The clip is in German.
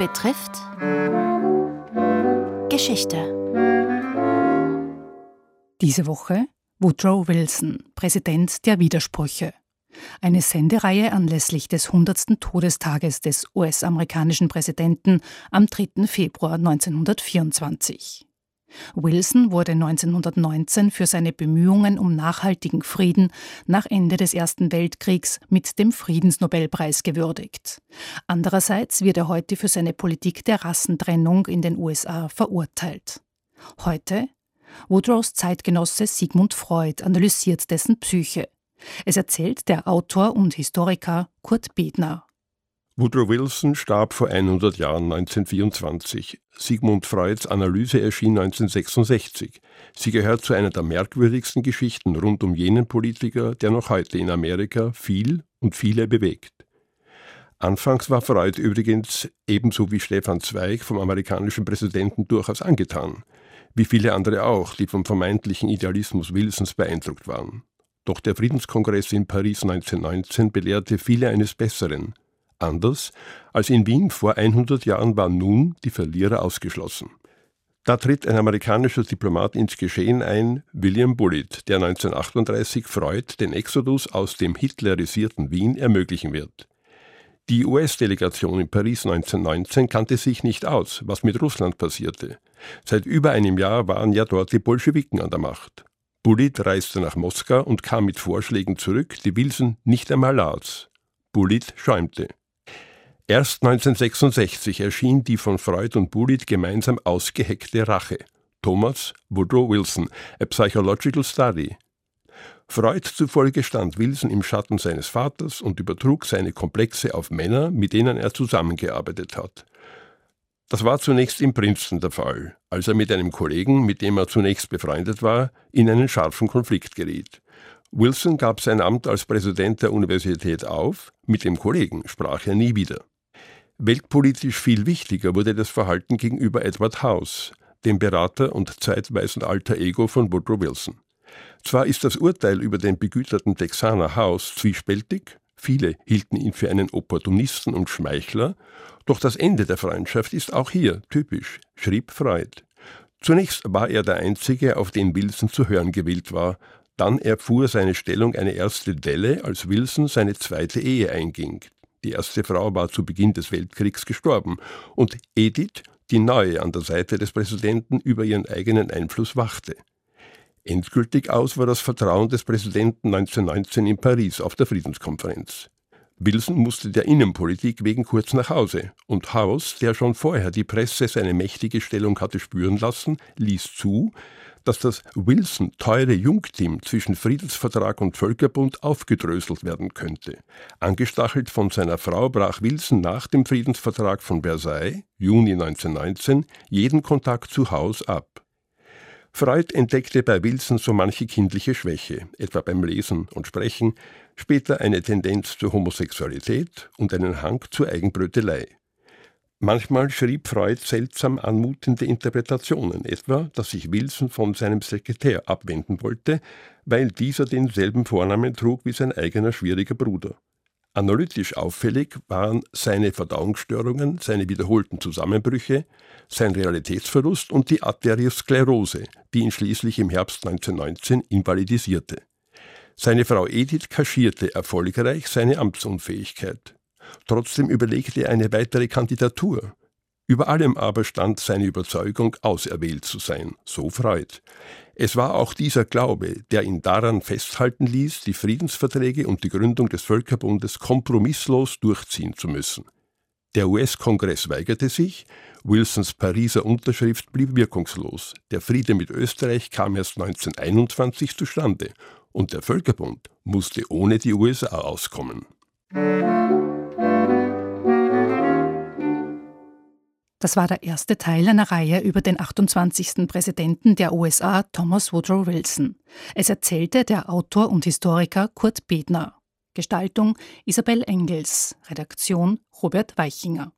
betrifft Geschichte. Diese Woche Woodrow Wilson, Präsident der Widersprüche. Eine Sendereihe anlässlich des 100. Todestages des US-amerikanischen Präsidenten am 3. Februar 1924. Wilson wurde 1919 für seine Bemühungen um nachhaltigen Frieden nach Ende des Ersten Weltkriegs mit dem Friedensnobelpreis gewürdigt. Andererseits wird er heute für seine Politik der Rassentrennung in den USA verurteilt. Heute Woodrows Zeitgenosse Sigmund Freud analysiert dessen Psyche. Es erzählt der Autor und Historiker Kurt Bedner. Woodrow Wilson starb vor 100 Jahren 1924. Sigmund Freuds Analyse erschien 1966. Sie gehört zu einer der merkwürdigsten Geschichten rund um jenen Politiker, der noch heute in Amerika viel und viele bewegt. Anfangs war Freud übrigens ebenso wie Stefan Zweig vom amerikanischen Präsidenten durchaus angetan, wie viele andere auch, die vom vermeintlichen Idealismus Wilsons beeindruckt waren. Doch der Friedenskongress in Paris 1919 belehrte viele eines Besseren – Anders als in Wien vor 100 Jahren waren nun die Verlierer ausgeschlossen. Da tritt ein amerikanischer Diplomat ins Geschehen ein, William Bullitt, der 1938 Freud den Exodus aus dem hitlerisierten Wien ermöglichen wird. Die US-Delegation in Paris 1919 kannte sich nicht aus, was mit Russland passierte. Seit über einem Jahr waren ja dort die Bolschewiken an der Macht. Bullitt reiste nach Moskau und kam mit Vorschlägen zurück, die Wilson nicht einmal las. Bullitt schäumte. Erst 1966 erschien die von Freud und Bullitt gemeinsam ausgeheckte Rache. Thomas Woodrow Wilson, A Psychological Study. Freud zufolge stand Wilson im Schatten seines Vaters und übertrug seine Komplexe auf Männer, mit denen er zusammengearbeitet hat. Das war zunächst in Princeton der Fall, als er mit einem Kollegen, mit dem er zunächst befreundet war, in einen scharfen Konflikt geriet. Wilson gab sein Amt als Präsident der Universität auf, mit dem Kollegen sprach er nie wieder. Weltpolitisch viel wichtiger wurde das Verhalten gegenüber Edward House, dem Berater und zeitweisen alter Ego von Woodrow Wilson. Zwar ist das Urteil über den begüterten Texaner House zwiespältig, viele hielten ihn für einen Opportunisten und Schmeichler, doch das Ende der Freundschaft ist auch hier typisch, schrieb Freud. Zunächst war er der Einzige, auf den Wilson zu hören gewillt war, dann erfuhr seine Stellung eine erste Delle, als Wilson seine zweite Ehe einging. Die erste Frau war zu Beginn des Weltkriegs gestorben und Edith, die neue an der Seite des Präsidenten, über ihren eigenen Einfluss wachte. Endgültig aus war das Vertrauen des Präsidenten 1919 in Paris auf der Friedenskonferenz. Wilson musste der Innenpolitik wegen kurz nach Hause und House, der schon vorher die Presse seine mächtige Stellung hatte spüren lassen, ließ zu, dass das Wilson-teure Jungteam zwischen Friedensvertrag und Völkerbund aufgedröselt werden könnte. Angestachelt von seiner Frau brach Wilson nach dem Friedensvertrag von Versailles, Juni 1919, jeden Kontakt zu Haus ab. Freud entdeckte bei Wilson so manche kindliche Schwäche, etwa beim Lesen und Sprechen, später eine Tendenz zur Homosexualität und einen Hang zur Eigenbrötelei. Manchmal schrieb Freud seltsam anmutende Interpretationen, etwa, dass sich Wilson von seinem Sekretär abwenden wollte, weil dieser denselben Vornamen trug wie sein eigener schwieriger Bruder. Analytisch auffällig waren seine Verdauungsstörungen, seine wiederholten Zusammenbrüche, sein Realitätsverlust und die Arteriosklerose, die ihn schließlich im Herbst 1919 invalidisierte. Seine Frau Edith kaschierte erfolgreich seine Amtsunfähigkeit. Trotzdem überlegte er eine weitere Kandidatur. Über allem aber stand seine Überzeugung, auserwählt zu sein, so Freud. Es war auch dieser Glaube, der ihn daran festhalten ließ, die Friedensverträge und die Gründung des Völkerbundes kompromisslos durchziehen zu müssen. Der US-Kongress weigerte sich, Wilsons Pariser Unterschrift blieb wirkungslos, der Friede mit Österreich kam erst 1921 zustande und der Völkerbund musste ohne die USA auskommen. Das war der erste Teil einer Reihe über den 28. Präsidenten der USA, Thomas Woodrow Wilson. Es erzählte der Autor und Historiker Kurt Bedner. Gestaltung Isabel Engels, Redaktion Robert Weichinger.